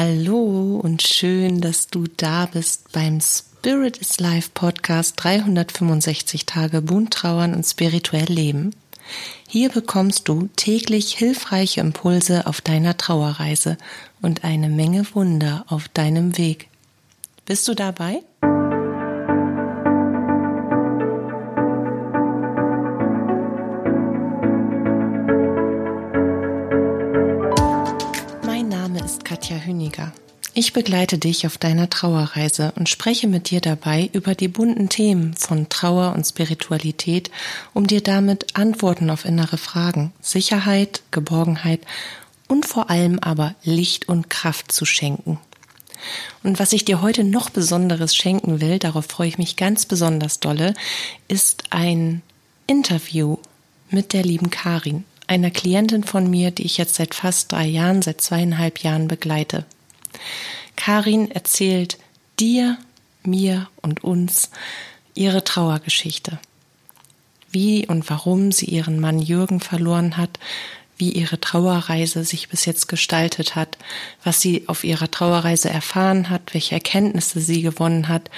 Hallo und schön, dass du da bist beim Spirit is Life Podcast 365 Tage bunt trauern und spirituell leben. Hier bekommst du täglich hilfreiche Impulse auf deiner Trauerreise und eine Menge Wunder auf deinem Weg. Bist du dabei? Ich begleite dich auf deiner Trauerreise und spreche mit dir dabei über die bunten Themen von Trauer und Spiritualität, um dir damit Antworten auf innere Fragen, Sicherheit, Geborgenheit und vor allem aber Licht und Kraft zu schenken. Und was ich dir heute noch Besonderes schenken will, darauf freue ich mich ganz besonders dolle, ist ein Interview mit der lieben Karin einer Klientin von mir, die ich jetzt seit fast drei Jahren, seit zweieinhalb Jahren begleite. Karin erzählt dir, mir und uns ihre Trauergeschichte. Wie und warum sie ihren Mann Jürgen verloren hat, wie ihre Trauerreise sich bis jetzt gestaltet hat, was sie auf ihrer Trauerreise erfahren hat, welche Erkenntnisse sie gewonnen hat,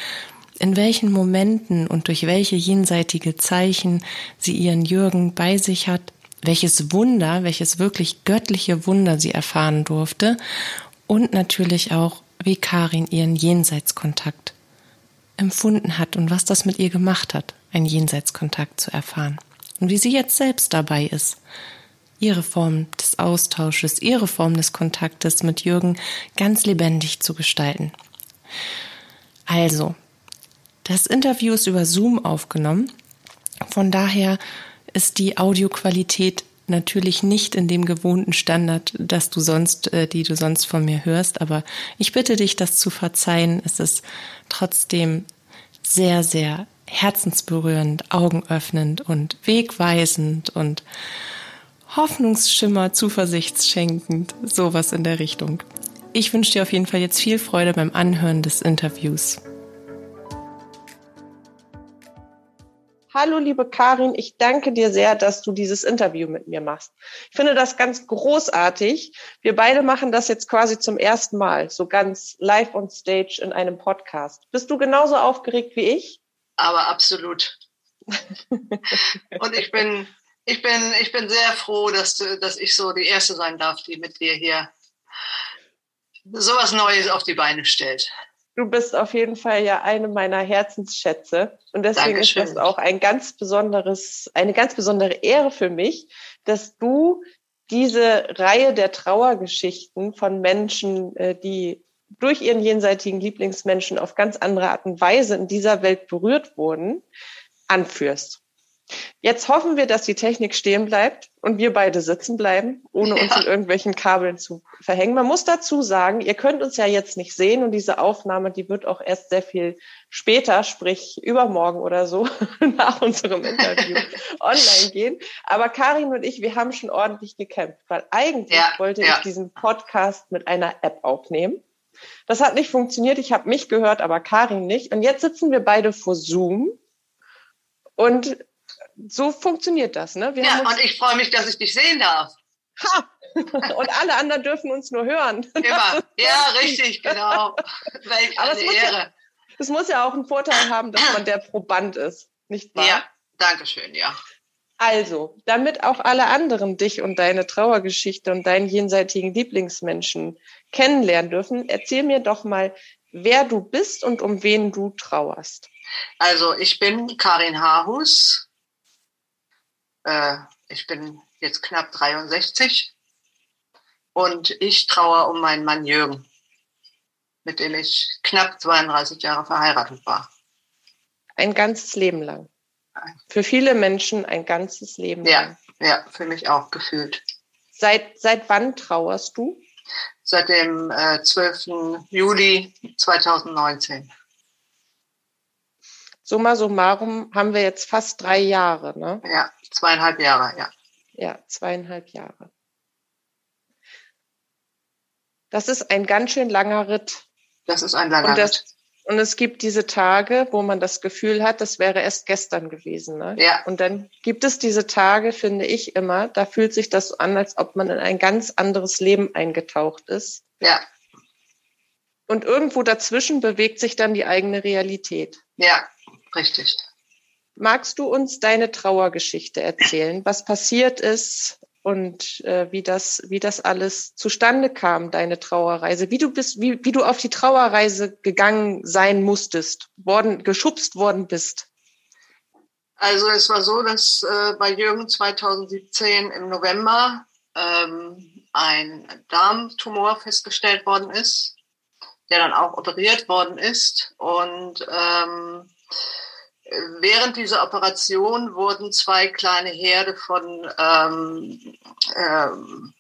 in welchen Momenten und durch welche jenseitige Zeichen sie ihren Jürgen bei sich hat welches Wunder, welches wirklich göttliche Wunder sie erfahren durfte und natürlich auch, wie Karin ihren Jenseitskontakt empfunden hat und was das mit ihr gemacht hat, einen Jenseitskontakt zu erfahren. Und wie sie jetzt selbst dabei ist, ihre Form des Austausches, ihre Form des Kontaktes mit Jürgen ganz lebendig zu gestalten. Also, das Interview ist über Zoom aufgenommen. Von daher ist die Audioqualität natürlich nicht in dem gewohnten Standard, dass du sonst, äh, die du sonst von mir hörst, aber ich bitte dich, das zu verzeihen. Es ist trotzdem sehr, sehr herzensberührend, augenöffnend und wegweisend und Hoffnungsschimmer, zuversichtsschenkend, sowas in der Richtung. Ich wünsche dir auf jeden Fall jetzt viel Freude beim Anhören des Interviews. Hallo, liebe Karin, ich danke dir sehr, dass du dieses Interview mit mir machst. Ich finde das ganz großartig. Wir beide machen das jetzt quasi zum ersten Mal, so ganz live on stage in einem Podcast. Bist du genauso aufgeregt wie ich? Aber absolut. Und ich bin, ich bin, ich bin sehr froh, dass, dass ich so die Erste sein darf, die mit dir hier sowas Neues auf die Beine stellt. Du bist auf jeden Fall ja eine meiner Herzensschätze. Und deswegen Dankeschön. ist das auch ein ganz besonderes, eine ganz besondere Ehre für mich, dass du diese Reihe der Trauergeschichten von Menschen, äh, die durch ihren jenseitigen Lieblingsmenschen auf ganz andere Art und Weise in dieser Welt berührt wurden, anführst. Jetzt hoffen wir, dass die Technik stehen bleibt und wir beide sitzen bleiben, ohne uns ja. in irgendwelchen Kabeln zu verhängen. Man muss dazu sagen, ihr könnt uns ja jetzt nicht sehen und diese Aufnahme, die wird auch erst sehr viel später, sprich übermorgen oder so, nach unserem Interview online gehen. Aber Karin und ich, wir haben schon ordentlich gekämpft, weil eigentlich ja, wollte ja. ich diesen Podcast mit einer App aufnehmen. Das hat nicht funktioniert. Ich habe mich gehört, aber Karin nicht. Und jetzt sitzen wir beide vor Zoom und so funktioniert das. Ne? Wir ja, und ich freue mich, dass ich dich sehen darf. Ha! Und alle anderen dürfen uns nur hören. Immer. Ja, richtig, genau. Welch Aber eine Ehre. Ja, es muss ja auch einen Vorteil haben, dass man der Proband ist, nicht wahr? Ja, danke schön, ja. Also, damit auch alle anderen dich und deine Trauergeschichte und deinen jenseitigen Lieblingsmenschen kennenlernen dürfen, erzähl mir doch mal, wer du bist und um wen du trauerst. Also, ich bin Karin Harhus, äh, ich bin jetzt knapp 63 und ich trauere um meinen Mann Jürgen, mit dem ich knapp 32 Jahre verheiratet war. Ein ganzes Leben lang. Für viele Menschen ein ganzes Leben ja, lang. Ja, für mich auch gefühlt. Seit, seit wann trauerst du? Seit dem äh, 12. Juli 2019 summa summarum haben wir jetzt fast drei Jahre, ne? Ja, zweieinhalb Jahre, ja. Ja, zweieinhalb Jahre. Das ist ein ganz schön langer Ritt. Das ist ein langer und das, Ritt. Und es gibt diese Tage, wo man das Gefühl hat, das wäre erst gestern gewesen. Ne? Ja. Und dann gibt es diese Tage, finde ich immer, da fühlt sich das so an, als ob man in ein ganz anderes Leben eingetaucht ist. Ja. Und irgendwo dazwischen bewegt sich dann die eigene Realität. Ja, richtig. Magst du uns deine Trauergeschichte erzählen? Was passiert ist und äh, wie das, wie das alles zustande kam, deine Trauerreise? Wie du bist, wie, wie du auf die Trauerreise gegangen sein musstest, worden, geschubst worden bist? Also es war so, dass äh, bei Jürgen 2017 im November ähm, ein Darmtumor festgestellt worden ist der dann auch operiert worden ist. Und ähm, während dieser Operation wurden zwei kleine Herde von, ähm, ähm,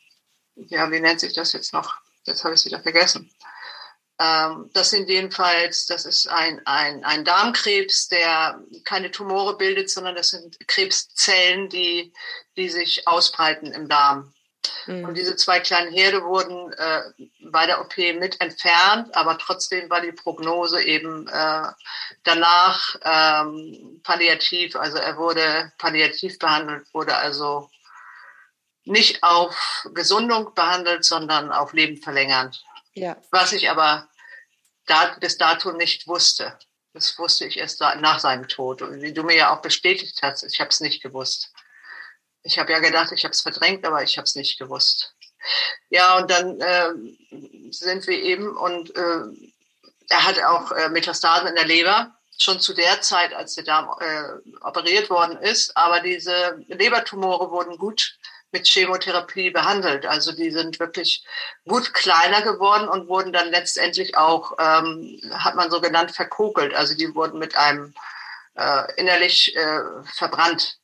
ja, wie nennt sich das jetzt noch? Jetzt habe ich es wieder vergessen. Ähm, das sind jedenfalls, das ist ein, ein, ein Darmkrebs, der keine Tumore bildet, sondern das sind Krebszellen, die, die sich ausbreiten im Darm. Mhm. Und diese zwei kleinen Herde wurden äh, bei der OP mit entfernt, aber trotzdem war die Prognose eben äh, danach ähm, palliativ, also er wurde palliativ behandelt, wurde also nicht auf Gesundung behandelt, sondern auf Leben verlängernd. Ja. Was ich aber da, bis dato nicht wusste. Das wusste ich erst nach seinem Tod. Und wie du mir ja auch bestätigt hast, ich habe es nicht gewusst. Ich habe ja gedacht, ich habe es verdrängt, aber ich habe es nicht gewusst. Ja, und dann äh, sind wir eben und äh, er hat auch äh, Metastasen in der Leber, schon zu der Zeit, als der Darm äh, operiert worden ist. Aber diese Lebertumore wurden gut mit Chemotherapie behandelt. Also die sind wirklich gut kleiner geworden und wurden dann letztendlich auch, ähm, hat man so genannt, verkokelt. Also die wurden mit einem äh, innerlich äh, verbrannt.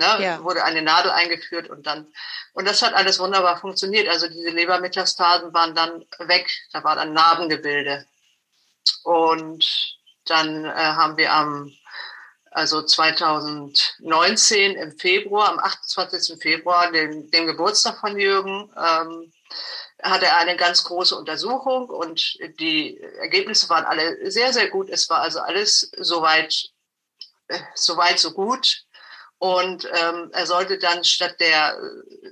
Ne? Ja. Wurde eine Nadel eingeführt und dann, und das hat alles wunderbar funktioniert. Also diese Lebermetastasen waren dann weg, da war dann Narbengebilde. Und dann äh, haben wir am, also 2019 im Februar, am 28. Februar, den, dem Geburtstag von Jürgen, ähm, hatte er eine ganz große Untersuchung und die Ergebnisse waren alle sehr, sehr gut. Es war also alles soweit, äh, soweit so gut. Und ähm, er sollte dann statt der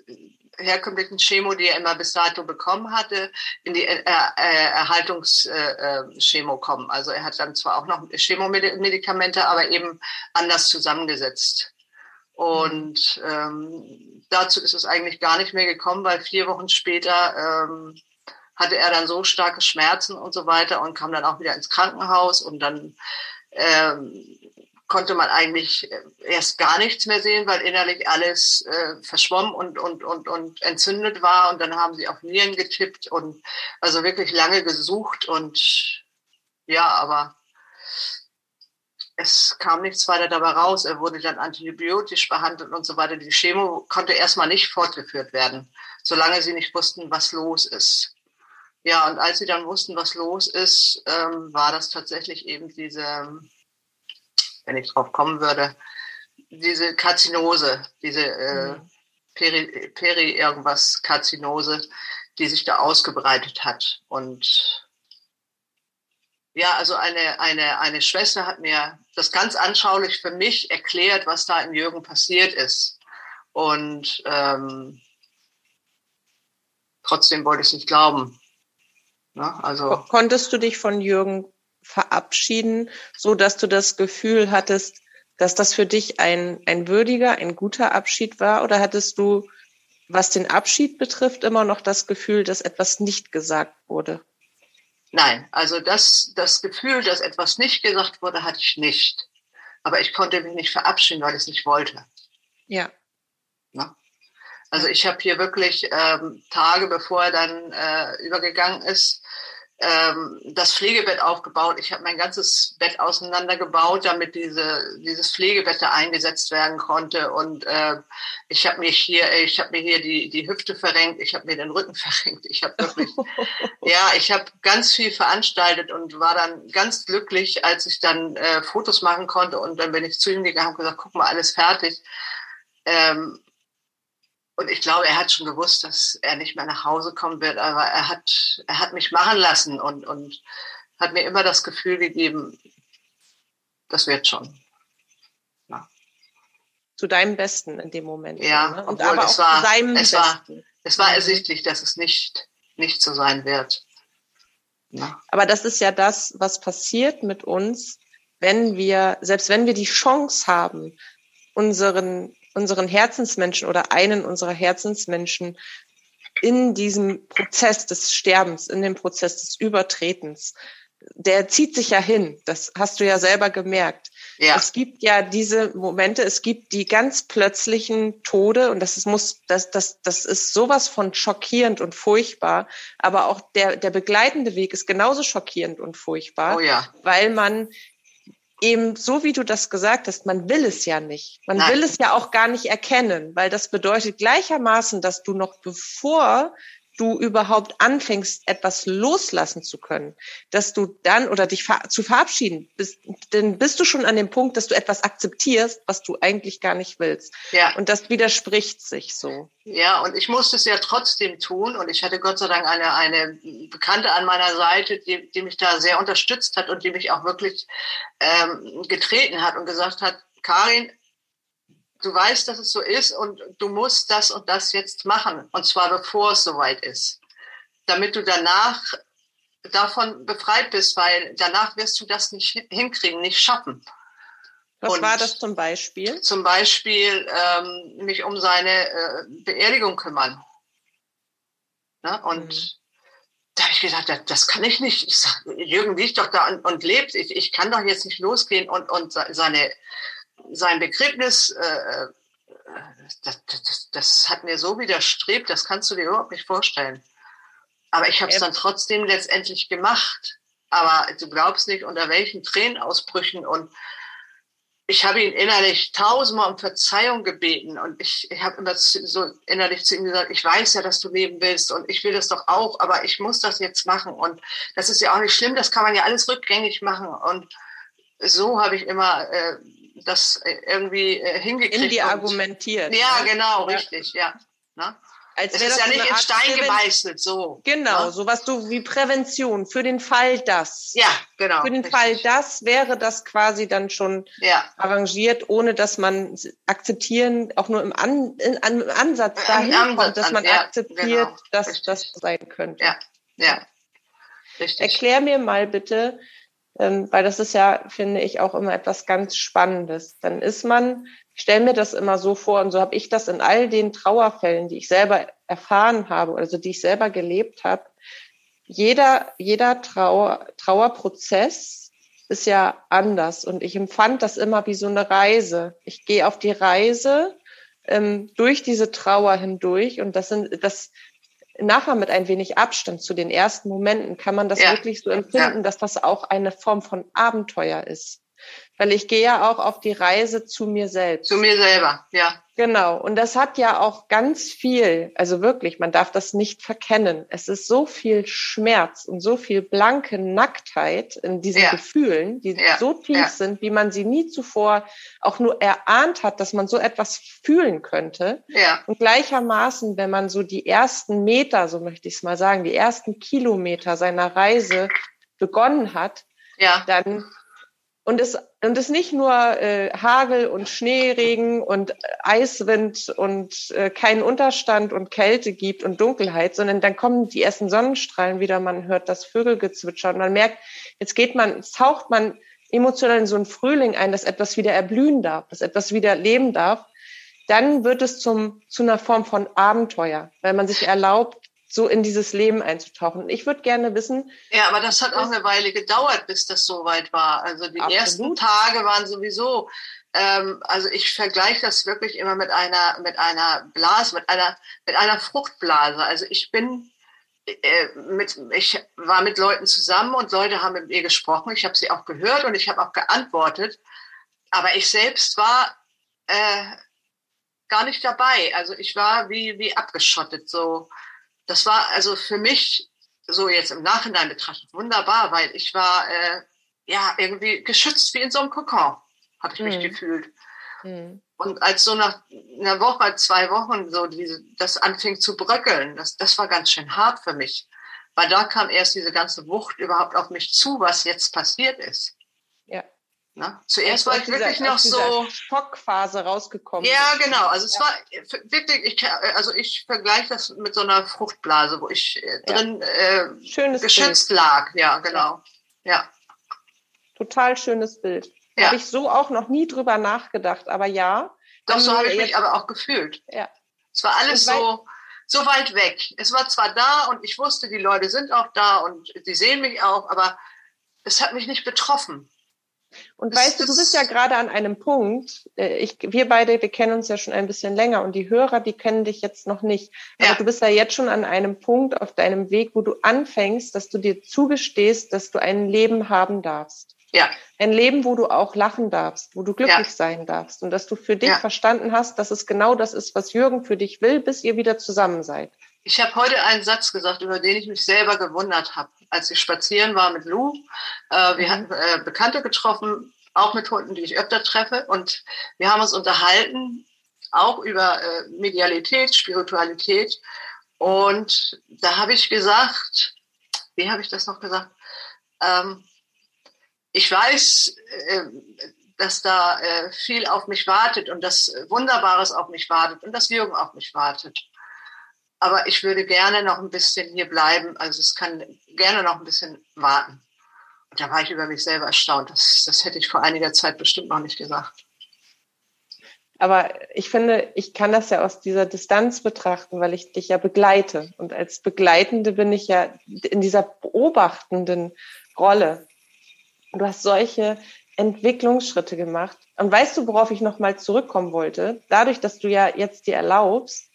äh, herkömmlichen Chemo, die er immer bis dato bekommen hatte, in die äh, äh, äh, kommen. Also er hat dann zwar auch noch Chemomedikamente, aber eben anders zusammengesetzt. Und ähm, dazu ist es eigentlich gar nicht mehr gekommen, weil vier Wochen später ähm, hatte er dann so starke Schmerzen und so weiter und kam dann auch wieder ins Krankenhaus und dann ähm, konnte man eigentlich äh, erst gar nichts mehr sehen, weil innerlich alles äh, verschwommen und, und, und, und entzündet war. Und dann haben sie auf Nieren getippt und also wirklich lange gesucht. Und ja, aber es kam nichts weiter dabei raus. Er wurde dann antibiotisch behandelt und so weiter. Die Chemo konnte erstmal nicht fortgeführt werden, solange sie nicht wussten, was los ist. Ja, und als sie dann wussten, was los ist, ähm, war das tatsächlich eben diese wenn ich drauf kommen würde, diese Karzinose, diese äh, mhm. Peri, Peri irgendwas Karzinose, die sich da ausgebreitet hat. Und ja, also eine, eine, eine Schwester hat mir das ganz anschaulich für mich erklärt, was da in Jürgen passiert ist. Und ähm, trotzdem wollte ich es nicht glauben. Ne? Also, Konntest du dich von Jürgen verabschieden, so dass du das Gefühl hattest, dass das für dich ein, ein würdiger, ein guter Abschied war? Oder hattest du, was den Abschied betrifft, immer noch das Gefühl, dass etwas nicht gesagt wurde? Nein, also das, das Gefühl, dass etwas nicht gesagt wurde, hatte ich nicht. Aber ich konnte mich nicht verabschieden, weil ich es nicht wollte. Ja. Na? Also ich habe hier wirklich ähm, Tage, bevor er dann äh, übergegangen ist, ähm, das Pflegebett aufgebaut. Ich habe mein ganzes Bett auseinandergebaut, damit diese, dieses Pflegebett da eingesetzt werden konnte. Und äh, ich habe mich hier, ich habe mir hier die, die Hüfte verrenkt, ich habe mir den Rücken verrenkt. Ich habe wirklich, ja, ich habe ganz viel veranstaltet und war dann ganz glücklich, als ich dann äh, Fotos machen konnte. Und dann bin ich zu ihm gegangen und gesagt, guck mal, alles fertig. Ähm, und ich glaube, er hat schon gewusst, dass er nicht mehr nach Hause kommen wird, aber er hat, er hat mich machen lassen und, und hat mir immer das Gefühl gegeben, das wird schon. Ja. Zu deinem Besten in dem Moment. Ja, ne? und aber es auch war, zu seinem es Besten. War, es war mhm. ersichtlich, dass es nicht, nicht so sein wird. Ja. Aber das ist ja das, was passiert mit uns, wenn wir, selbst wenn wir die Chance haben, unseren, unseren Herzensmenschen oder einen unserer Herzensmenschen in diesem Prozess des Sterbens, in dem Prozess des Übertretens, der zieht sich ja hin. Das hast du ja selber gemerkt. Ja. Es gibt ja diese Momente, es gibt die ganz plötzlichen Tode und das ist, muss, das, das, das ist sowas von schockierend und furchtbar. Aber auch der, der begleitende Weg ist genauso schockierend und furchtbar, oh ja. weil man eben so wie du das gesagt hast, man will es ja nicht. Man Nein. will es ja auch gar nicht erkennen, weil das bedeutet gleichermaßen, dass du noch bevor du überhaupt anfängst, etwas loslassen zu können, dass du dann oder dich ver zu verabschieden, bist, dann bist du schon an dem Punkt, dass du etwas akzeptierst, was du eigentlich gar nicht willst. Ja. Und das widerspricht sich so. Ja, und ich musste es ja trotzdem tun und ich hatte Gott sei Dank eine, eine Bekannte an meiner Seite, die, die mich da sehr unterstützt hat und die mich auch wirklich ähm, getreten hat und gesagt hat, Karin, du weißt, dass es so ist und du musst das und das jetzt machen. Und zwar bevor es soweit ist. Damit du danach davon befreit bist, weil danach wirst du das nicht hinkriegen, nicht schaffen. Was und war das zum Beispiel? Zum Beispiel ähm, mich um seine äh, Beerdigung kümmern. Ne? Und mhm. da habe ich gesagt, das, das, kann ich nicht. Ich sag, Jürgen liegt doch da und, und lebt. Ich, ich kann doch jetzt nicht losgehen und, und seine sein Begräbnis, äh, das, das, das hat mir so widerstrebt, das kannst du dir überhaupt nicht vorstellen. Aber ich habe es dann trotzdem letztendlich gemacht. Aber du glaubst nicht, unter welchen Tränenausbrüchen. Und ich habe ihn innerlich tausendmal um Verzeihung gebeten. Und ich, ich habe immer so innerlich zu ihm gesagt, ich weiß ja, dass du leben willst. Und ich will das doch auch, aber ich muss das jetzt machen. Und das ist ja auch nicht schlimm, das kann man ja alles rückgängig machen. Und so habe ich immer äh, das äh, irgendwie äh, hingekriegt. In die argumentiert. Ja, ne? genau, richtig, ja. Ne? Als es ist ja nicht in Stein gemeißelt, so. Genau, ne? so was du wie Prävention für den Fall das. Ja, genau. Für den richtig. Fall das wäre das quasi dann schon ja. arrangiert, ohne dass man akzeptieren, auch nur im, An, in, im Ansatz dahin Ansatz kommt, dass man ja, akzeptiert, genau, dass richtig. das sein könnte. Ja, ja. Richtig. Erklär mir mal bitte, ähm, weil das ist ja, finde ich, auch immer etwas ganz Spannendes. Dann ist man, ich stelle mir das immer so vor, und so habe ich das in all den Trauerfällen, die ich selber erfahren habe, also die ich selber gelebt habe, jeder, jeder Trauer, Trauerprozess ist ja anders und ich empfand das immer wie so eine Reise. Ich gehe auf die Reise ähm, durch diese Trauer hindurch und das sind das nachher mit ein wenig Abstand zu den ersten Momenten kann man das ja. wirklich so empfinden, ja. dass das auch eine Form von Abenteuer ist. Weil ich gehe ja auch auf die Reise zu mir selbst. Zu mir selber, ja. Genau. Und das hat ja auch ganz viel, also wirklich, man darf das nicht verkennen. Es ist so viel Schmerz und so viel blanke Nacktheit in diesen ja. Gefühlen, die ja. so tief ja. sind, wie man sie nie zuvor auch nur erahnt hat, dass man so etwas fühlen könnte. Ja. Und gleichermaßen, wenn man so die ersten Meter, so möchte ich es mal sagen, die ersten Kilometer seiner Reise begonnen hat, ja. dann und es, und es nicht nur äh, Hagel und Schneeregen und Eiswind und äh, keinen Unterstand und Kälte gibt und Dunkelheit, sondern dann kommen die ersten Sonnenstrahlen wieder, man hört das Vögelgezwitscher und man merkt, jetzt geht man, taucht man emotional in so einen Frühling ein, dass etwas wieder erblühen darf, dass etwas wieder leben darf, dann wird es zum, zu einer Form von Abenteuer, weil man sich erlaubt, so in dieses Leben einzutauchen. Ich würde gerne wissen. Ja, aber das hat auch eine Weile gedauert, bis das soweit war. Also die absolut. ersten Tage waren sowieso. Ähm, also ich vergleiche das wirklich immer mit einer mit einer Blase, mit einer mit einer Fruchtblase. Also ich bin äh, mit ich war mit Leuten zusammen und Leute haben mit mir gesprochen. Ich habe sie auch gehört und ich habe auch geantwortet. Aber ich selbst war äh, gar nicht dabei. Also ich war wie wie abgeschottet so das war also für mich so jetzt im Nachhinein betrachtet wunderbar, weil ich war äh, ja irgendwie geschützt wie in so einem Kokon, habe ich mhm. mich gefühlt. Mhm. Und als so nach einer Woche, zwei Wochen so diese, das anfing zu bröckeln, das, das war ganz schön hart für mich. Weil da kam erst diese ganze Wucht überhaupt auf mich zu, was jetzt passiert ist. Ne? Zuerst war ich dieser, wirklich noch so Schockphase rausgekommen. Ja, genau. Also es ja. war wirklich, ich, also ich vergleiche das mit so einer Fruchtblase, wo ich äh, ja. drin äh, schönes geschützt Bild. lag. Ja, genau. Ja. Total schönes Bild. Ja. Habe ich so auch noch nie drüber nachgedacht, aber ja. Doch, so habe ich mich aber auch gefühlt. Ja. Es war alles so, so weit weg. Es war zwar da und ich wusste, die Leute sind auch da und die sehen mich auch, aber es hat mich nicht betroffen. Und das, weißt du, du bist ja gerade an einem Punkt, äh, ich, wir beide, wir kennen uns ja schon ein bisschen länger und die Hörer, die kennen dich jetzt noch nicht. Aber ja. du bist ja jetzt schon an einem Punkt auf deinem Weg, wo du anfängst, dass du dir zugestehst, dass du ein Leben haben darfst. Ja. Ein Leben, wo du auch lachen darfst, wo du glücklich ja. sein darfst und dass du für dich ja. verstanden hast, dass es genau das ist, was Jürgen für dich will, bis ihr wieder zusammen seid. Ich habe heute einen Satz gesagt, über den ich mich selber gewundert habe. Als ich spazieren war mit Lou, äh, wir mhm. hatten äh, Bekannte getroffen, auch mit Hunden, die ich öfter treffe, und wir haben uns unterhalten, auch über äh, Medialität, Spiritualität. Und da habe ich gesagt, wie habe ich das noch gesagt? Ähm, ich weiß, äh, dass da äh, viel auf mich wartet und dass Wunderbares auf mich wartet und dass Jürgen auf mich wartet. Aber ich würde gerne noch ein bisschen hier bleiben. Also es kann gerne noch ein bisschen warten. Und da war ich über mich selber erstaunt. Das, das hätte ich vor einiger Zeit bestimmt noch nicht gesagt. Aber ich finde, ich kann das ja aus dieser Distanz betrachten, weil ich dich ja begleite. Und als Begleitende bin ich ja in dieser beobachtenden Rolle. Du hast solche Entwicklungsschritte gemacht. Und weißt du, worauf ich nochmal zurückkommen wollte? Dadurch, dass du ja jetzt dir erlaubst,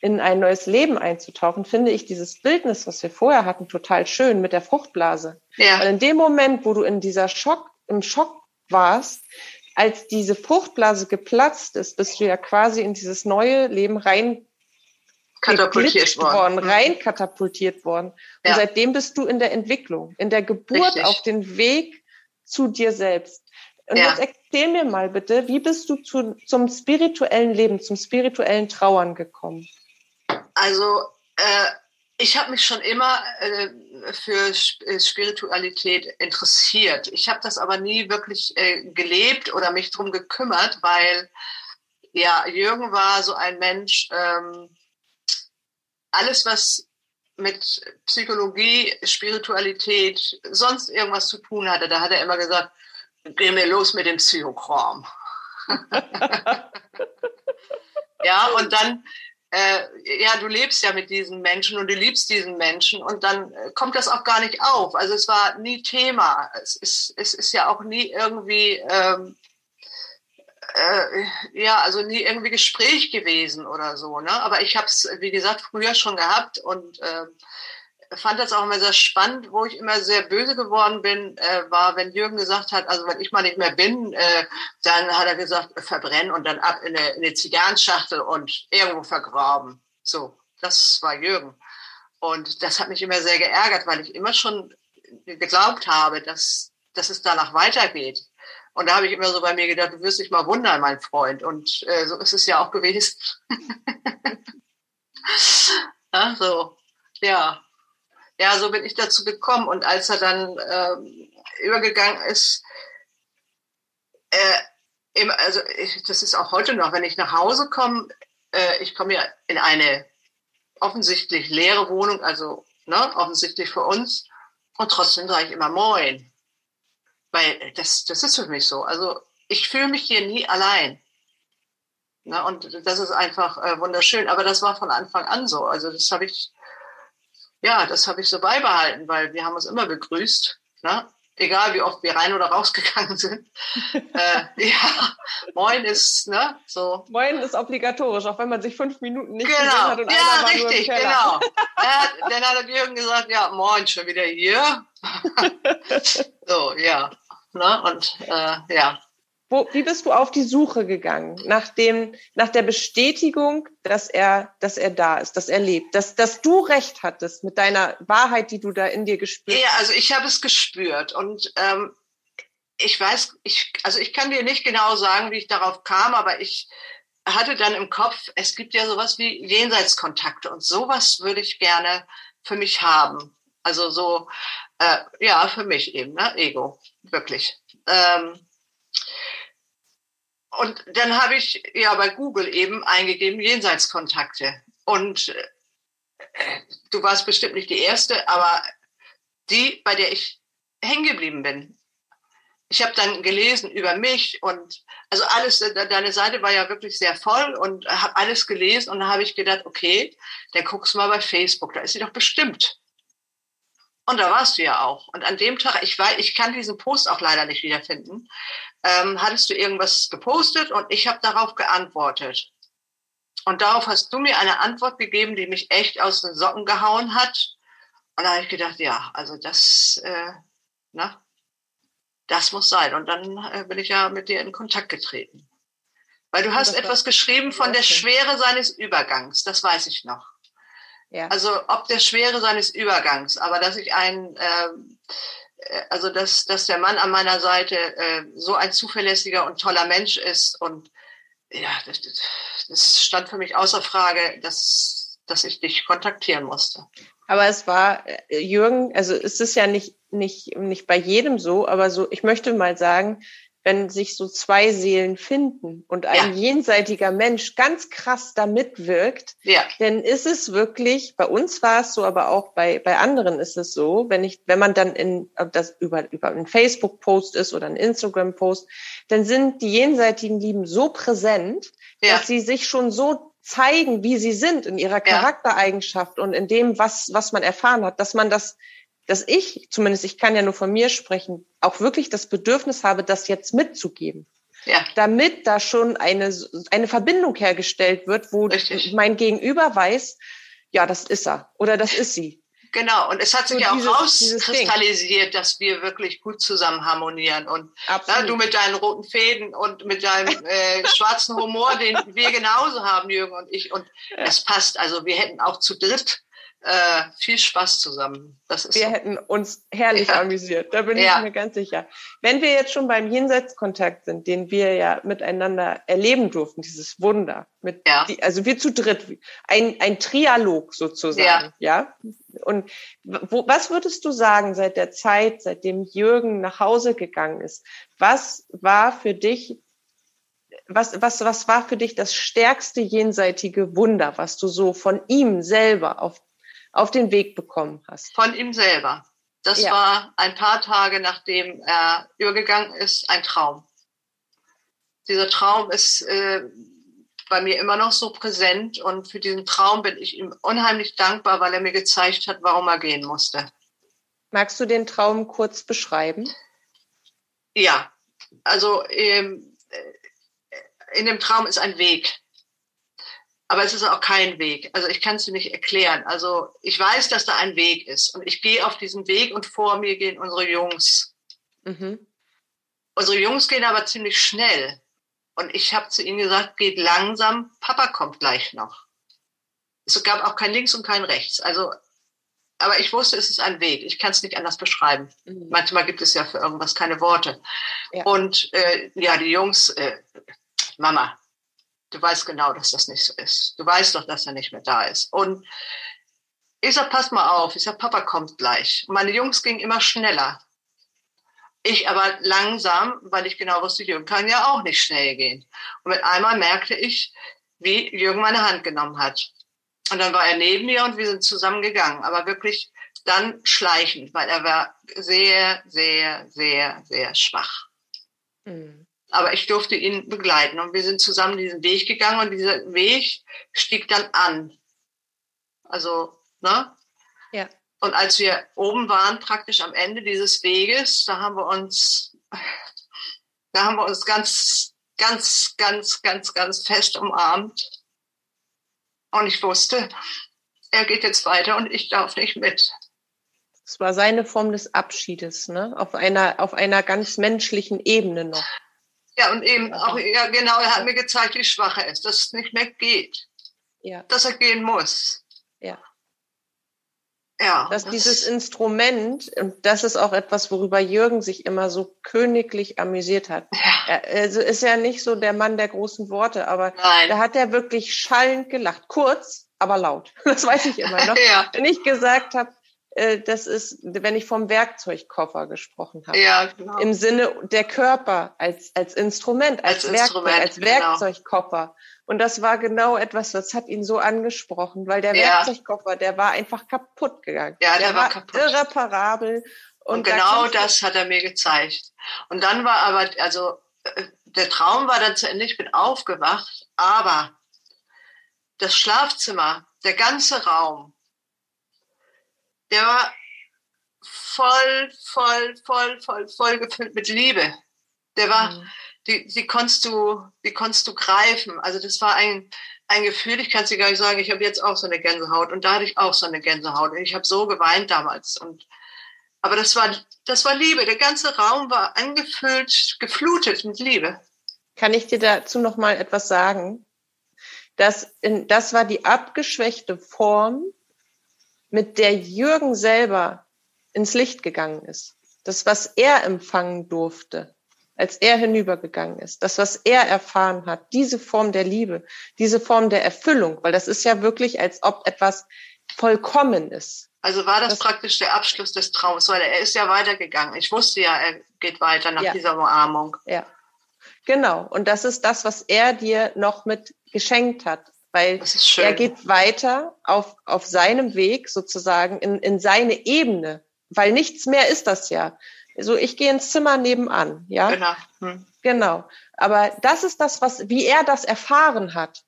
in ein neues Leben einzutauchen, finde ich dieses Bildnis, was wir vorher hatten, total schön mit der Fruchtblase. Ja. Weil in dem Moment, wo du in dieser Schock, im Schock warst, als diese Fruchtblase geplatzt ist, bist du ja quasi in dieses neue Leben rein katapultiert worden, mhm. rein katapultiert worden. Und ja. seitdem bist du in der Entwicklung, in der Geburt Richtig. auf den Weg zu dir selbst. Und ja. jetzt erzähl mir mal bitte, wie bist du zu, zum spirituellen Leben, zum spirituellen Trauern gekommen? Also äh, ich habe mich schon immer äh, für äh, Spiritualität interessiert. Ich habe das aber nie wirklich äh, gelebt oder mich drum gekümmert, weil ja Jürgen war so ein Mensch. Ähm, alles was mit Psychologie, Spiritualität, sonst irgendwas zu tun hatte, da hat er immer gesagt, geh mir los mit dem Psychokram. ja, und dann äh, ja, du lebst ja mit diesen Menschen und du liebst diesen Menschen und dann äh, kommt das auch gar nicht auf. Also es war nie Thema. Es ist, es ist ja auch nie irgendwie, ähm, äh, ja, also nie irgendwie Gespräch gewesen oder so. Ne? Aber ich habe es, wie gesagt, früher schon gehabt und äh, fand das auch immer sehr spannend. Wo ich immer sehr böse geworden bin, äh, war, wenn Jürgen gesagt hat, also wenn ich mal nicht mehr bin, äh, dann hat er gesagt, verbrennen und dann ab in eine, in eine Zigarrenschachtel und irgendwo vergraben. So, das war Jürgen. Und das hat mich immer sehr geärgert, weil ich immer schon geglaubt habe, dass, dass es danach weitergeht. Und da habe ich immer so bei mir gedacht, du wirst dich mal wundern, mein Freund. Und äh, so ist es ja auch gewesen. ja, so, ja ja, so bin ich dazu gekommen. Und als er dann ähm, übergegangen ist, äh, im, also ich, das ist auch heute noch, wenn ich nach Hause komme, äh, ich komme ja in eine offensichtlich leere Wohnung, also ne, offensichtlich für uns, und trotzdem sage ich immer Moin. Weil das, das ist für mich so. Also ich fühle mich hier nie allein. Ne, und das ist einfach äh, wunderschön. Aber das war von Anfang an so. Also das habe ich ja, das habe ich so beibehalten, weil wir haben uns immer begrüßt. Ne? Egal wie oft wir rein oder rausgegangen sind. äh, ja, Moin ist, ne, so. Moin ist obligatorisch, auch wenn man sich fünf Minuten nicht genau. gesehen hat und ja, einer war richtig, nur im genau. Hat, dann hat Jürgen gesagt, ja, Moin, schon wieder hier. so, ja. Ne? Und äh, ja, wo, wie bist du auf die Suche gegangen nach dem, nach der Bestätigung, dass er, dass er da ist, dass er lebt, dass, dass du recht hattest mit deiner Wahrheit, die du da in dir gespürt? Ja, also ich habe es gespürt und ähm, ich weiß, ich, also ich kann dir nicht genau sagen, wie ich darauf kam, aber ich hatte dann im Kopf, es gibt ja sowas wie Jenseitskontakte und sowas würde ich gerne für mich haben. Also so, äh, ja, für mich eben, ne? Ego, wirklich. Ähm, Und dann habe ich ja bei Google eben eingegeben Jenseitskontakte. Und äh, du warst bestimmt nicht die erste, aber die, bei der ich hängen geblieben bin. Ich habe dann gelesen über mich und also alles, deine Seite war ja wirklich sehr voll und habe alles gelesen und dann habe ich gedacht, okay, dann guckst du mal bei Facebook, da ist sie doch bestimmt. Und da warst du ja auch. Und an dem Tag, ich weiß, ich kann diesen Post auch leider nicht wiederfinden, ähm, hattest du irgendwas gepostet und ich habe darauf geantwortet. Und darauf hast du mir eine Antwort gegeben, die mich echt aus den Socken gehauen hat. Und da habe ich gedacht, ja, also das, äh, na, das muss sein. Und dann äh, bin ich ja mit dir in Kontakt getreten. Weil du hast etwas geschrieben von der Schwere seines Übergangs, das weiß ich noch. Ja. Also ob der Schwere seines Übergangs, aber dass ich ein, ähm, äh, also dass, dass der Mann an meiner Seite äh, so ein zuverlässiger und toller Mensch ist und ja, das, das stand für mich außer Frage, dass, dass ich dich kontaktieren musste. Aber es war, äh, Jürgen, also es ist ja nicht, nicht, nicht bei jedem so, aber so, ich möchte mal sagen, wenn sich so zwei Seelen finden und ein ja. jenseitiger Mensch ganz krass da mitwirkt, ja. dann ist es wirklich, bei uns war es so, aber auch bei, bei anderen ist es so, wenn ich, wenn man dann in, das über, über einen Facebook-Post ist oder einen Instagram-Post, dann sind die jenseitigen Lieben so präsent, ja. dass sie sich schon so zeigen, wie sie sind in ihrer Charaktereigenschaft und in dem, was, was man erfahren hat, dass man das dass ich, zumindest ich kann ja nur von mir sprechen, auch wirklich das Bedürfnis habe, das jetzt mitzugeben. Ja. Damit da schon eine, eine Verbindung hergestellt wird, wo Richtig. mein Gegenüber weiß, ja, das ist er oder das ist sie. Genau, und es hat sich so ja auch rauskristallisiert, dass wir wirklich gut zusammen harmonieren. Und na, du mit deinen roten Fäden und mit deinem äh, schwarzen Humor, den wir genauso haben, Jürgen und ich. Und es passt. Also wir hätten auch zu dritt äh, viel Spaß zusammen. Das ist wir so. hätten uns herrlich ja. amüsiert, da bin ja. ich mir ganz sicher. Wenn wir jetzt schon beim Jenseitskontakt sind, den wir ja miteinander erleben durften, dieses Wunder, mit ja. die, also wir zu dritt, ein, ein Trialog sozusagen, ja. Und wo, was würdest du sagen seit der Zeit, seitdem Jürgen nach Hause gegangen ist? Was war für dich was, was, was war für dich das stärkste jenseitige Wunder, was du so von ihm selber auf auf den Weg bekommen hast? Von ihm selber. Das ja. war ein paar Tage nachdem er übergegangen ist, ein Traum. Dieser Traum ist äh, bei mir immer noch so präsent und für diesen Traum bin ich ihm unheimlich dankbar, weil er mir gezeigt hat, warum er gehen musste. Magst du den Traum kurz beschreiben? Ja, also ähm, äh, in dem Traum ist ein Weg. Aber es ist auch kein Weg. Also ich kann es dir nicht erklären. Also ich weiß, dass da ein Weg ist. Und ich gehe auf diesen Weg und vor mir gehen unsere Jungs. Mhm. Unsere Jungs gehen aber ziemlich schnell. Und ich habe zu ihnen gesagt, geht langsam, Papa kommt gleich noch. Es gab auch kein Links und kein Rechts. Also, aber ich wusste, es ist ein Weg. Ich kann es nicht anders beschreiben. Mhm. Manchmal gibt es ja für irgendwas keine Worte. Ja. Und äh, ja, die Jungs, äh, Mama, Du weißt genau, dass das nicht so ist. Du weißt doch, dass er nicht mehr da ist. Und ich sag, pass mal auf. Ich sag, Papa kommt gleich. Meine Jungs gingen immer schneller. Ich aber langsam, weil ich genau wusste, Jürgen kann ja auch nicht schnell gehen. Und mit einmal merkte ich, wie Jürgen meine Hand genommen hat. Und dann war er neben mir und wir sind zusammen gegangen. Aber wirklich dann schleichend, weil er war sehr, sehr, sehr, sehr schwach. Mhm aber ich durfte ihn begleiten und wir sind zusammen diesen Weg gegangen und dieser Weg stieg dann an. Also, ne? Ja. Und als wir oben waren, praktisch am Ende dieses Weges, da haben wir uns, da haben wir uns ganz, ganz, ganz, ganz, ganz fest umarmt. Und ich wusste, er geht jetzt weiter und ich darf nicht mit. Es war seine Form des Abschiedes, ne? Auf einer, auf einer ganz menschlichen Ebene noch. Ja, und eben auch, ja genau, er hat mir gezeigt, wie schwach er ist, dass es nicht mehr geht. Ja. Dass er gehen muss. Ja. Ja. Dass das dieses Instrument, und das ist auch etwas, worüber Jürgen sich immer so königlich amüsiert hat. Ja. Er also ist ja nicht so der Mann der großen Worte, aber Nein. da hat er wirklich schallend gelacht. Kurz, aber laut. Das weiß ich immer noch. ja. Wenn ich gesagt habe, das ist, wenn ich vom Werkzeugkoffer gesprochen habe. Ja, genau. Im Sinne der Körper als, als Instrument, als, als Werkzeug, Instrument, als genau. Werkzeugkoffer. Und das war genau etwas, das hat ihn so angesprochen, weil der ja. Werkzeugkoffer, der war einfach kaputt gegangen. Ja, der, der war, war kaputt. irreparabel. Und, und genau das hat er mir gezeigt. Und dann war aber, also äh, der Traum war dann zu Ende, ich bin aufgewacht, aber das Schlafzimmer, der ganze Raum, der war voll, voll, voll, voll, voll gefüllt mit Liebe. Der war, mhm. die, die konntest du, die konntest du greifen. Also das war ein, ein Gefühl, ich kann es dir gar nicht sagen, ich habe jetzt auch so eine Gänsehaut und da hatte ich auch so eine Gänsehaut und ich habe so geweint damals und aber das war, das war Liebe. Der ganze Raum war angefüllt, geflutet mit Liebe. Kann ich dir dazu noch mal etwas sagen? Das, in, das war die abgeschwächte Form, mit der Jürgen selber ins Licht gegangen ist. Das, was er empfangen durfte, als er hinübergegangen ist. Das, was er erfahren hat. Diese Form der Liebe, diese Form der Erfüllung. Weil das ist ja wirklich, als ob etwas vollkommen ist. Also war das, das, praktisch der Abschluss des Traums, weil er ist ja weitergegangen. Ich wusste ja, er geht weiter nach ja. dieser Umarmung. Ja, genau. Und das ist das, was er dir noch mit geschenkt hat, weil er geht weiter auf, auf seinem Weg sozusagen in, in seine Ebene, weil nichts mehr ist das ja. Also ich gehe ins Zimmer nebenan, ja. Genau. Hm. Genau. Aber das ist das, was, wie er das erfahren hat,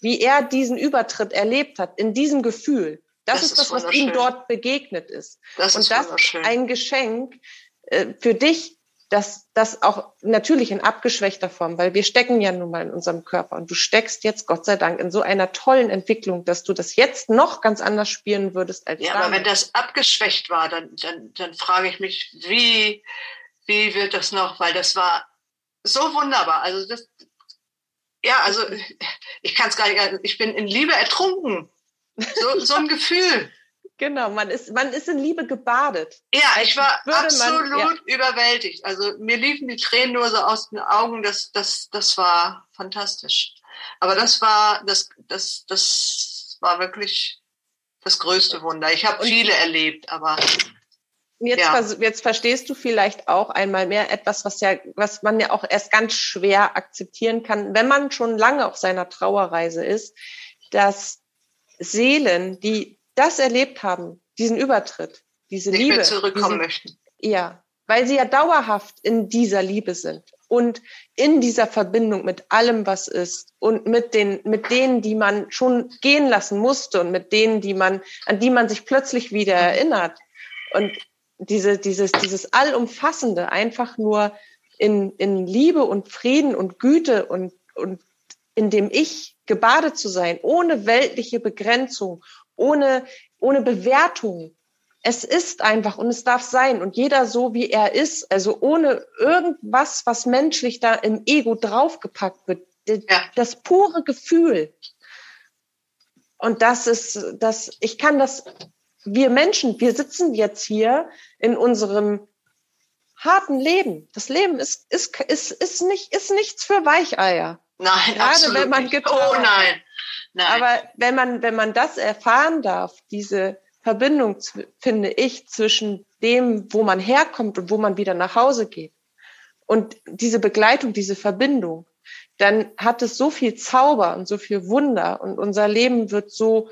wie er diesen Übertritt erlebt hat, in diesem Gefühl. Das, das ist das, was ihm dort begegnet ist. Das und ist das ist ein Geschenk äh, für dich, dass das auch natürlich in abgeschwächter Form, weil wir stecken ja nun mal in unserem Körper und du steckst jetzt Gott sei Dank in so einer tollen Entwicklung, dass du das jetzt noch ganz anders spielen würdest als Ja, damals. aber wenn das abgeschwächt war, dann, dann, dann frage ich mich, wie, wie wird das noch, weil das war so wunderbar. Also das, ja, also ich kann es gar nicht, ich bin in Liebe ertrunken. So, so ein Gefühl. Genau, man ist, man ist in Liebe gebadet. Ja, ich war absolut man, ja. überwältigt. Also mir liefen die Tränen nur so aus den Augen. Das, das, das war fantastisch. Aber das war, das, das, das war wirklich das größte Wunder. Ich habe viele erlebt, aber Jetzt, ja. jetzt verstehst du vielleicht auch einmal mehr etwas, was ja, was man ja auch erst ganz schwer akzeptieren kann, wenn man schon lange auf seiner Trauerreise ist, dass Seelen, die das erlebt haben, diesen Übertritt, diese Nicht Liebe. Mehr zurückkommen diese, möchten. Ja, weil sie ja dauerhaft in dieser Liebe sind und in dieser Verbindung mit allem, was ist und mit den, mit denen, die man schon gehen lassen musste und mit denen, die man, an die man sich plötzlich wieder erinnert. Und diese, dieses, dieses allumfassende einfach nur in, in Liebe und Frieden und Güte und, und in dem Ich gebadet zu sein, ohne weltliche Begrenzung, ohne, ohne Bewertung. Es ist einfach und es darf sein und jeder so, wie er ist, also ohne irgendwas, was menschlich da im Ego draufgepackt wird. Ja. Das pure Gefühl. Und das ist, das, ich kann das, wir Menschen, wir sitzen jetzt hier in unserem harten Leben. Das Leben ist, ist, ist, ist nicht, ist nichts für Weicheier. Nein, Gerade absolut wenn man nicht. Oh nein. Nein. Aber wenn man, wenn man das erfahren darf, diese Verbindung, finde ich, zwischen dem, wo man herkommt und wo man wieder nach Hause geht und diese Begleitung, diese Verbindung, dann hat es so viel Zauber und so viel Wunder und unser Leben wird so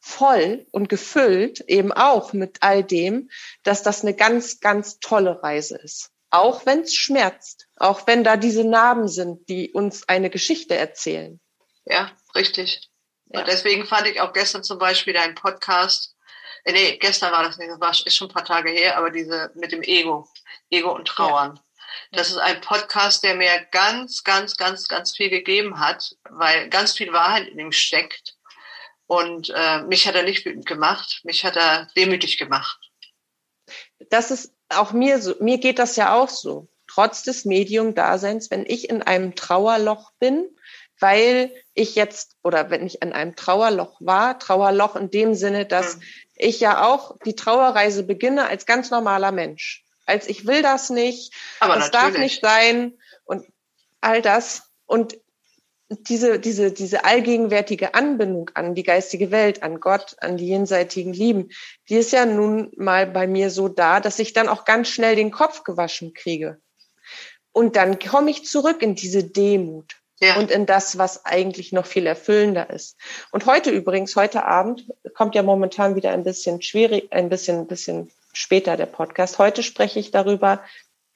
voll und gefüllt eben auch mit all dem, dass das eine ganz, ganz tolle Reise ist auch wenn es schmerzt, auch wenn da diese Narben sind, die uns eine Geschichte erzählen. Ja, richtig. Ja. Und deswegen fand ich auch gestern zum Beispiel deinen Podcast, äh, nee, gestern war das nicht, das war, ist schon ein paar Tage her, aber diese mit dem Ego, Ego und Trauern. Ja. Das ist ein Podcast, der mir ganz, ganz, ganz, ganz viel gegeben hat, weil ganz viel Wahrheit in ihm steckt. Und äh, mich hat er nicht wütend gemacht, mich hat er demütig gemacht. Das ist auch mir so, mir geht das ja auch so. Trotz des Medium-Daseins, wenn ich in einem Trauerloch bin, weil ich jetzt oder wenn ich in einem Trauerloch war, Trauerloch in dem Sinne, dass mhm. ich ja auch die Trauerreise beginne als ganz normaler Mensch. Als ich will das nicht, Aber das natürlich. darf nicht sein und all das. Und diese, diese, diese allgegenwärtige Anbindung an die geistige Welt, an Gott, an die jenseitigen Lieben, die ist ja nun mal bei mir so da, dass ich dann auch ganz schnell den Kopf gewaschen kriege. Und dann komme ich zurück in diese Demut ja. und in das, was eigentlich noch viel erfüllender ist. Und heute übrigens, heute Abend kommt ja momentan wieder ein bisschen schwierig, ein bisschen, ein bisschen später der Podcast. Heute spreche ich darüber,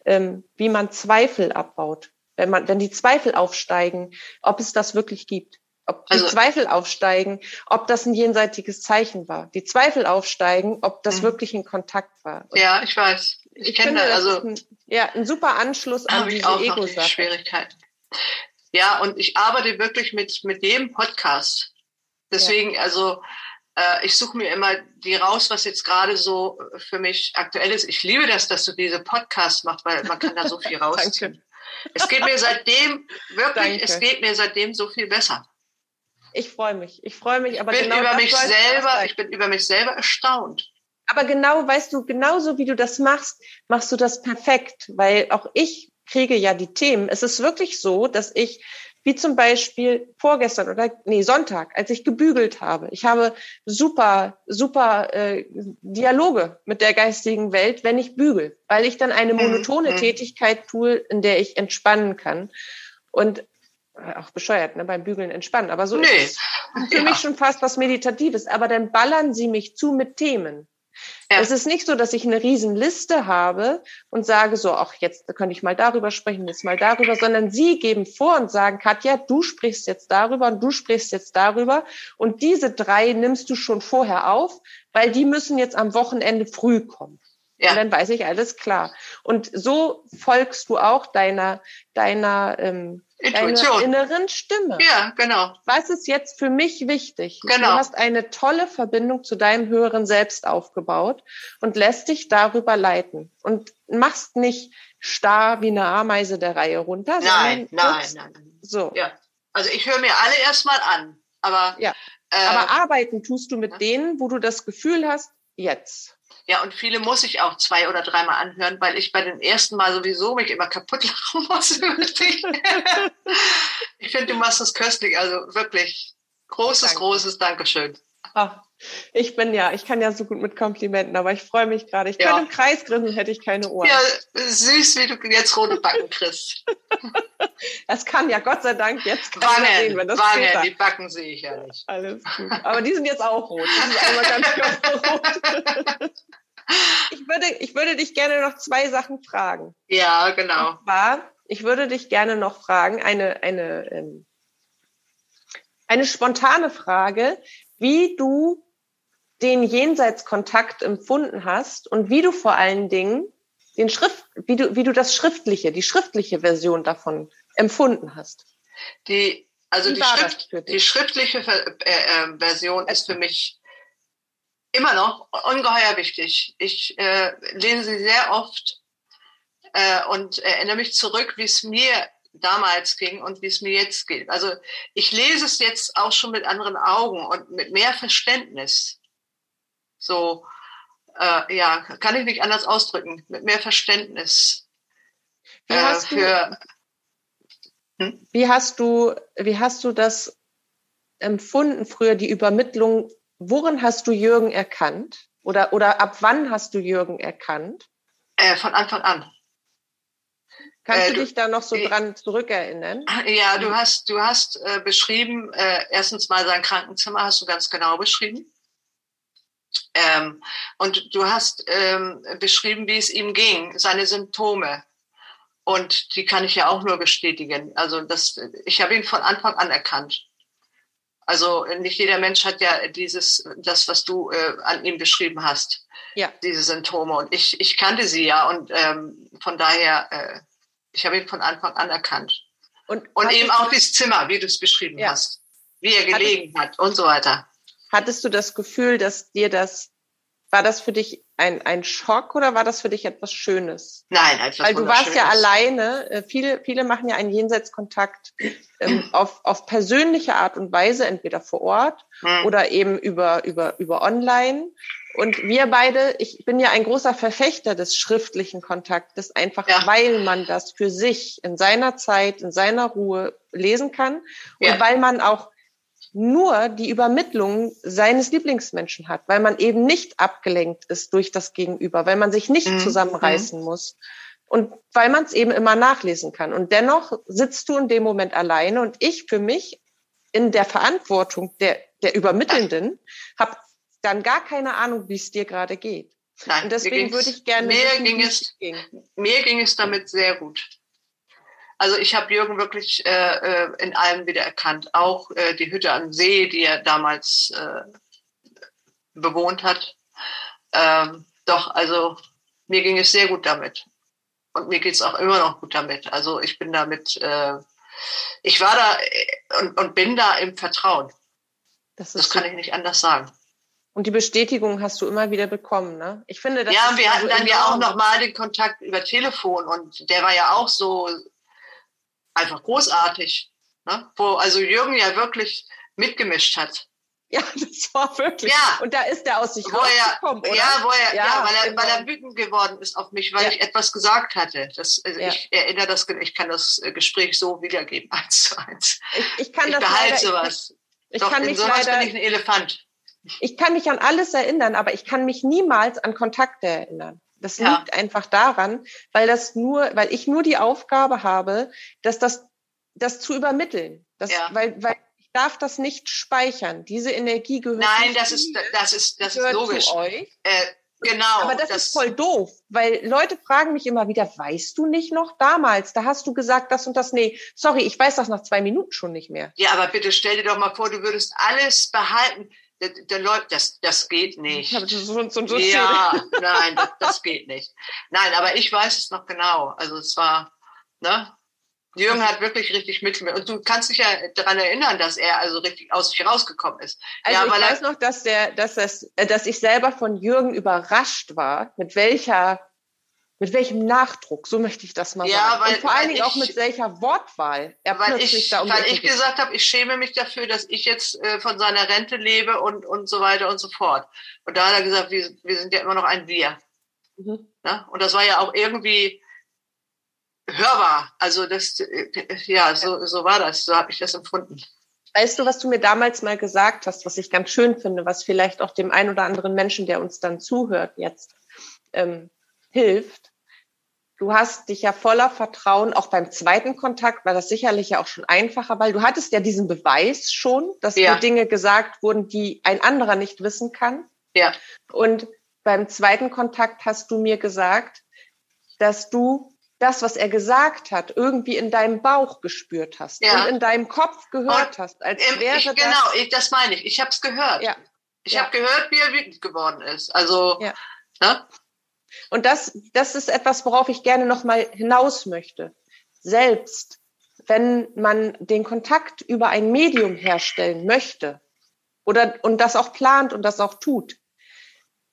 ähm, wie man Zweifel abbaut wenn man, wenn die Zweifel aufsteigen, ob es das wirklich gibt. Ob die also, Zweifel aufsteigen, ob das ein jenseitiges Zeichen war. Die Zweifel aufsteigen, ob das mh. wirklich ein Kontakt war. Und ja, ich weiß. Ich, ich kenne das. Also, ein, ja, ein super Anschluss an diese Ego-Sache. Schwierigkeiten. Ja, und ich arbeite wirklich mit, mit jedem Podcast. Deswegen, ja. also, äh, ich suche mir immer die raus, was jetzt gerade so für mich aktuell ist. Ich liebe das, dass du diese Podcasts machst, weil man kann da so viel rausziehen. Es geht mir seitdem, wirklich, Danke. es geht mir seitdem so viel besser. Ich freue mich. Ich freue mich, aber ich bin genau über mich selber, ich bin über mich selber erstaunt. Aber genau, weißt du, genauso wie du das machst, machst du das perfekt, weil auch ich kriege ja die Themen. Es ist wirklich so, dass ich wie zum Beispiel vorgestern oder nee, Sonntag, als ich gebügelt habe. Ich habe super, super äh, Dialoge mit der geistigen Welt, wenn ich bügel, weil ich dann eine mhm, monotone mhm. Tätigkeit tue, in der ich entspannen kann. Und äh, auch bescheuert, ne, beim Bügeln entspannen. Aber so nee. ist es für ja. mich schon fast was Meditatives. Aber dann ballern sie mich zu mit Themen. Ja. Es ist nicht so, dass ich eine riesen Liste habe und sage so, ach, jetzt könnte ich mal darüber sprechen, jetzt mal darüber, sondern Sie geben vor und sagen, Katja, du sprichst jetzt darüber und du sprichst jetzt darüber. Und diese drei nimmst du schon vorher auf, weil die müssen jetzt am Wochenende früh kommen. Ja. Und dann weiß ich alles klar. Und so folgst du auch deiner, deiner ähm, Intuition. Deiner inneren Stimme. Ja, genau. Was ist jetzt für mich wichtig? Genau. Du hast eine tolle Verbindung zu deinem höheren Selbst aufgebaut und lässt dich darüber leiten und machst nicht starr wie eine Ameise der Reihe runter. Nein, nein, nein, nein. So. Ja. Also ich höre mir alle erstmal an, aber ja. Äh, aber arbeiten tust du mit ja. denen, wo du das Gefühl hast, jetzt. Ja, und viele muss ich auch zwei oder dreimal anhören, weil ich bei den ersten Mal sowieso mich immer kaputt lachen muss. ich finde, du machst das köstlich. Also wirklich großes, Danke. großes Dankeschön. Ach, ich bin ja, ich kann ja so gut mit Komplimenten, aber ich freue mich gerade. Ich ja. könnte im Kreis grinsen, hätte ich keine Ohren. Ja, süß, wie du jetzt rote Backen kriegst. das kann ja Gott sei Dank jetzt keiner sehen, wenn das Wangen, die Backen sehe ich ja nicht. Alles gut. Aber die sind jetzt auch rot. Die sind einmal ganz rot. Ich würde, ich würde dich gerne noch zwei Sachen fragen. Ja, genau. Und zwar, ich würde dich gerne noch fragen, eine, eine, ähm, eine spontane Frage, wie du den Jenseitskontakt empfunden hast und wie du vor allen Dingen den Schrift, wie du, wie du das schriftliche, die schriftliche Version davon empfunden hast. Die, also die, Schrift, die, schriftliche äh, äh, Version ist für mich immer noch ungeheuer wichtig. Ich äh, lese sie sehr oft äh, und erinnere mich zurück, wie es mir damals ging und wie es mir jetzt geht. Also ich lese es jetzt auch schon mit anderen Augen und mit mehr Verständnis. So, äh, ja, kann ich nicht anders ausdrücken, mit mehr Verständnis. Wie äh, hast, für, du, hm? wie hast du, wie hast du das empfunden früher, die Übermittlung worin hast du Jürgen erkannt? Oder, oder ab wann hast du Jürgen erkannt? Äh, von Anfang an. Kannst äh, du dich da noch so dran zurückerinnern? Ja, du hast, du hast äh, beschrieben, äh, erstens mal sein Krankenzimmer hast du ganz genau beschrieben. Ähm, und du hast ähm, beschrieben, wie es ihm ging, seine Symptome. Und die kann ich ja auch nur bestätigen. Also das, ich habe ihn von Anfang an erkannt. Also nicht jeder Mensch hat ja dieses, das, was du äh, an ihm beschrieben hast, ja. diese Symptome. Und ich, ich kannte sie ja und ähm, von daher, äh, ich habe ihn von Anfang an erkannt. Und, und eben auch das Zimmer, wie du es beschrieben ja. hast, wie er gelegen hattest, hat und so weiter. Hattest du das Gefühl, dass dir das, war das für dich ein, ein Schock oder war das für dich etwas Schönes? Nein, etwas Weil du warst ja alleine. Äh, viele, viele machen ja einen Jenseitskontakt ähm, auf, auf persönliche Art und Weise, entweder vor Ort hm. oder eben über, über, über online. Und wir beide, ich bin ja ein großer Verfechter des schriftlichen Kontaktes, einfach ja. weil man das für sich in seiner Zeit, in seiner Ruhe lesen kann ja. und weil man auch nur die Übermittlung seines Lieblingsmenschen hat, weil man eben nicht abgelenkt ist durch das Gegenüber, weil man sich nicht mhm. zusammenreißen muss und weil man es eben immer nachlesen kann. Und dennoch sitzt du in dem Moment alleine und ich für mich in der Verantwortung der, der Übermittelnden habe dann gar keine Ahnung, wie es dir gerade geht. Nein, und deswegen würde ich gerne mir ging es, ging. Mir ging es damit sehr gut. Also ich habe Jürgen wirklich äh, äh, in allem wieder erkannt. Auch äh, die Hütte am See, die er damals äh, bewohnt hat. Ähm, doch, also mir ging es sehr gut damit. Und mir geht es auch immer noch gut damit. Also ich bin damit, äh, ich war da äh, und, und bin da im Vertrauen. Das, das kann ich nicht anders sagen. Und die Bestätigung hast du immer wieder bekommen, ne? Ich finde, das Ja, wir hatten dann ja auch noch mal den Kontakt über Telefon und der war ja auch so einfach großartig. Ne? Wo also Jürgen ja wirklich mitgemischt hat. Ja, das war wirklich. Ja. Und da ist er aus sich rausgekommen, oder? Ja, wo er, ja, ja weil, er, weil er wütend geworden ist auf mich, weil ja. ich etwas gesagt hatte. Das, also ja. Ich erinnere das, ich kann das äh, Gespräch so wiedergeben, eins zu eins. Ich, ich kann ich das behalte leider, sowas. Ich, Doch, kann in sowas leider, bin ich ein Elefant. Ich kann mich an alles erinnern, aber ich kann mich niemals an Kontakte erinnern. Das ja. liegt einfach daran, weil das nur, weil ich nur die Aufgabe habe, dass das, das zu übermitteln. Das, ja. weil, weil ich darf das nicht speichern. Diese Energie gehört. Nein, das ist, das ist, das ist logisch. Zu euch. Äh, Genau. Aber das, das, ist voll doof, weil Leute fragen mich immer wieder, weißt du nicht noch damals? Da hast du gesagt das und das. Nee, sorry, ich weiß das nach zwei Minuten schon nicht mehr. Ja, aber bitte stell dir doch mal vor, du würdest alles behalten der läuft, das, das geht nicht. Ja, so, so, so ja nein, das, das, geht nicht. Nein, aber ich weiß es noch genau. Also es war, ne? Jürgen hat wirklich richtig mitgemacht. Und du kannst dich ja daran erinnern, dass er also richtig aus sich rausgekommen ist. Also ja, ich weiß noch, dass der, dass das, dass ich selber von Jürgen überrascht war, mit welcher mit welchem Nachdruck, so möchte ich das mal ja, sagen. Weil, und vor allen Dingen auch mit welcher Wortwahl er weil plötzlich ich, da um Weil ich gesagt habe, ich schäme mich dafür, dass ich jetzt äh, von seiner Rente lebe und, und so weiter und so fort. Und da hat er gesagt, wir, wir sind ja immer noch ein Wir. Mhm. Ja? Und das war ja auch irgendwie hörbar. Also das, äh, ja, so, so war das, so habe ich das empfunden. Weißt du, was du mir damals mal gesagt hast, was ich ganz schön finde, was vielleicht auch dem einen oder anderen Menschen, der uns dann zuhört, jetzt ähm, hilft? Du hast dich ja voller Vertrauen, auch beim zweiten Kontakt war das sicherlich ja auch schon einfacher, weil du hattest ja diesen Beweis schon, dass ja. dir Dinge gesagt wurden, die ein anderer nicht wissen kann. Ja. Und beim zweiten Kontakt hast du mir gesagt, dass du das, was er gesagt hat, irgendwie in deinem Bauch gespürt hast ja. und in deinem Kopf gehört und hast, als wäre ich, Genau, ich, das meine ich. Ich habe es gehört. Ja. Ich ja. habe gehört, wie er wütend geworden ist. Also, ja. Ne? Und das, das ist etwas, worauf ich gerne noch mal hinaus möchte. Selbst wenn man den Kontakt über ein Medium herstellen möchte oder und das auch plant und das auch tut,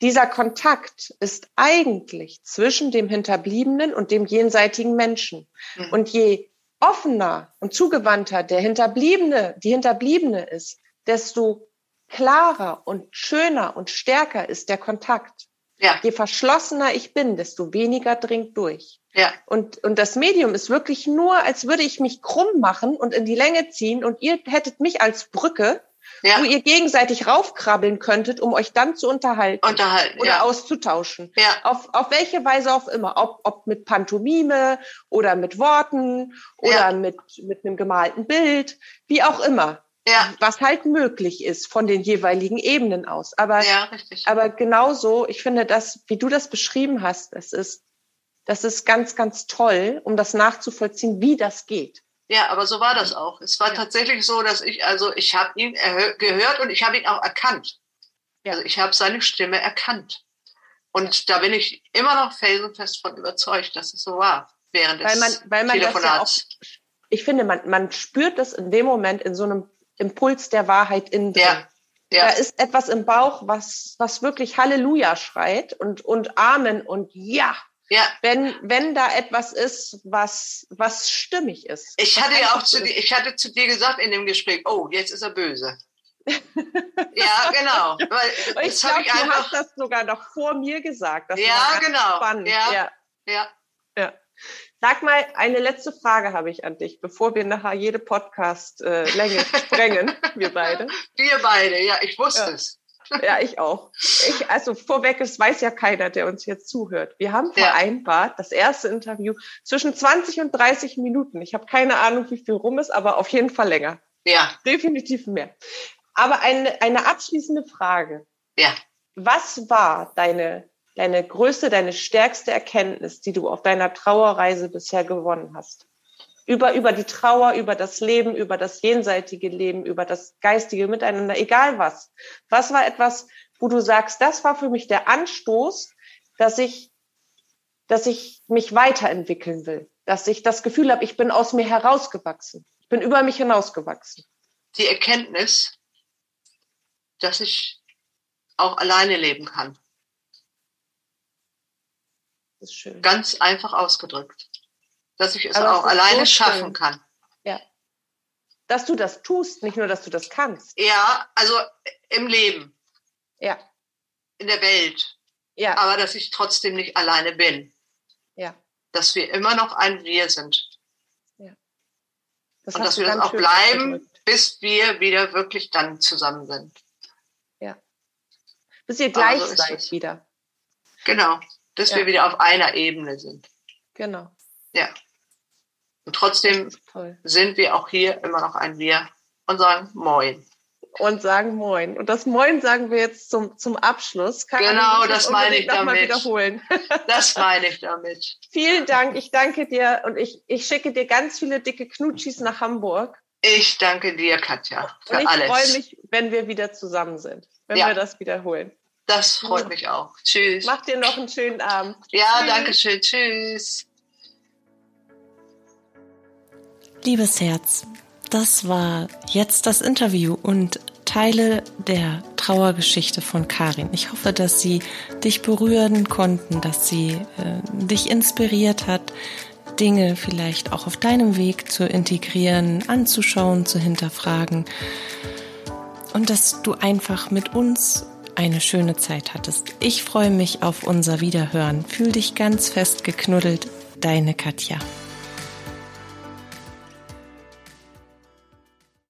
dieser Kontakt ist eigentlich zwischen dem Hinterbliebenen und dem jenseitigen Menschen. Mhm. Und je offener und zugewandter der Hinterbliebene, die Hinterbliebene ist, desto klarer und schöner und stärker ist der Kontakt. Ja. Je verschlossener ich bin, desto weniger dringt durch. Ja. Und, und das Medium ist wirklich nur, als würde ich mich krumm machen und in die Länge ziehen und ihr hättet mich als Brücke, ja. wo ihr gegenseitig raufkrabbeln könntet, um euch dann zu unterhalten, unterhalten oder ja. auszutauschen. Ja. Auf, auf welche Weise auch immer. Ob, ob mit Pantomime oder mit Worten oder ja. mit, mit einem gemalten Bild, wie auch immer ja. was halt möglich ist von den jeweiligen Ebenen aus. Aber, ja, richtig. aber genauso, ich finde das, wie du das beschrieben hast, das ist, das ist ganz, ganz toll, um das nachzuvollziehen, wie das geht. Ja, aber so war das auch. Es war ja. tatsächlich so, dass ich, also ich habe ihn gehört und ich habe ihn auch erkannt. Ja. Also ich habe seine Stimme erkannt. Und da bin ich immer noch felsenfest von überzeugt, dass es so war während weil man, weil man Telefonats. Ja auch, ich finde, man, man spürt das in dem Moment in so einem Impuls der Wahrheit in. Ja. Ja. Da ist etwas im Bauch, was, was wirklich Halleluja schreit und, und Amen und Ja. Ja. Wenn, wenn da etwas ist, was, was stimmig ist. Ich hatte ja auch zu dir, ich hatte zu dir gesagt in dem Gespräch, oh, jetzt ist er böse. ja, genau. Weil ich glaube, du einfach... hast das sogar noch vor mir gesagt. Das ja, genau. Spannend. Ja, ja. ja. ja. Sag mal, eine letzte Frage habe ich an dich, bevor wir nachher jede Podcast-Länge sprengen, wir beide. Wir beide, ja, ich wusste ja. es. Ja, ich auch. Ich, also vorweg, es weiß ja keiner, der uns jetzt zuhört. Wir haben vereinbart, das erste Interview zwischen 20 und 30 Minuten. Ich habe keine Ahnung, wie viel rum ist, aber auf jeden Fall länger. Ja. Definitiv mehr. Aber eine, eine abschließende Frage. Ja. Was war deine, deine größte, deine stärkste Erkenntnis, die du auf deiner Trauerreise bisher gewonnen hast? Über, über die Trauer, über das Leben, über das jenseitige Leben, über das geistige Miteinander, egal was. Was war etwas, wo du sagst, das war für mich der Anstoß, dass ich, dass ich mich weiterentwickeln will, dass ich das Gefühl habe, ich bin aus mir herausgewachsen, ich bin über mich hinausgewachsen. Die Erkenntnis, dass ich auch alleine leben kann. Das ist schön. Ganz einfach ausgedrückt. Dass ich es Aber auch alleine so schaffen kann. Ja. Dass du das tust, nicht nur, dass du das kannst. Ja, also im Leben. Ja. In der Welt. Ja. Aber dass ich trotzdem nicht alleine bin. Ja. Dass wir immer noch ein Wir sind. Ja. Das Und dass wir das auch bleiben, bis wir wieder wirklich dann zusammen sind bis ihr gleich so seid wieder. Genau, bis ja. wir wieder auf einer Ebene sind. Genau. Ja. Und trotzdem sind wir auch hier immer noch ein Wir und sagen Moin. Und sagen Moin. Und das Moin sagen wir jetzt zum, zum Abschluss. Kann genau, das meine ich damit. Wiederholen. Das meine ich damit. Vielen Dank. Ich danke dir und ich, ich schicke dir ganz viele dicke Knutschis nach Hamburg. Ich danke dir, Katja, für und ich alles. Ich freue mich, wenn wir wieder zusammen sind wenn ja. wir das wiederholen. Das freut ja. mich auch. Tschüss. Mach dir noch einen schönen Abend. Ja, Tschüss. danke schön. Tschüss. Liebes Herz, das war jetzt das Interview und Teile der Trauergeschichte von Karin. Ich hoffe, dass sie dich berühren konnten, dass sie äh, dich inspiriert hat, Dinge vielleicht auch auf deinem Weg zu integrieren, anzuschauen, zu hinterfragen und dass du einfach mit uns eine schöne Zeit hattest. Ich freue mich auf unser Wiederhören. Fühl dich ganz fest geknuddelt, deine Katja.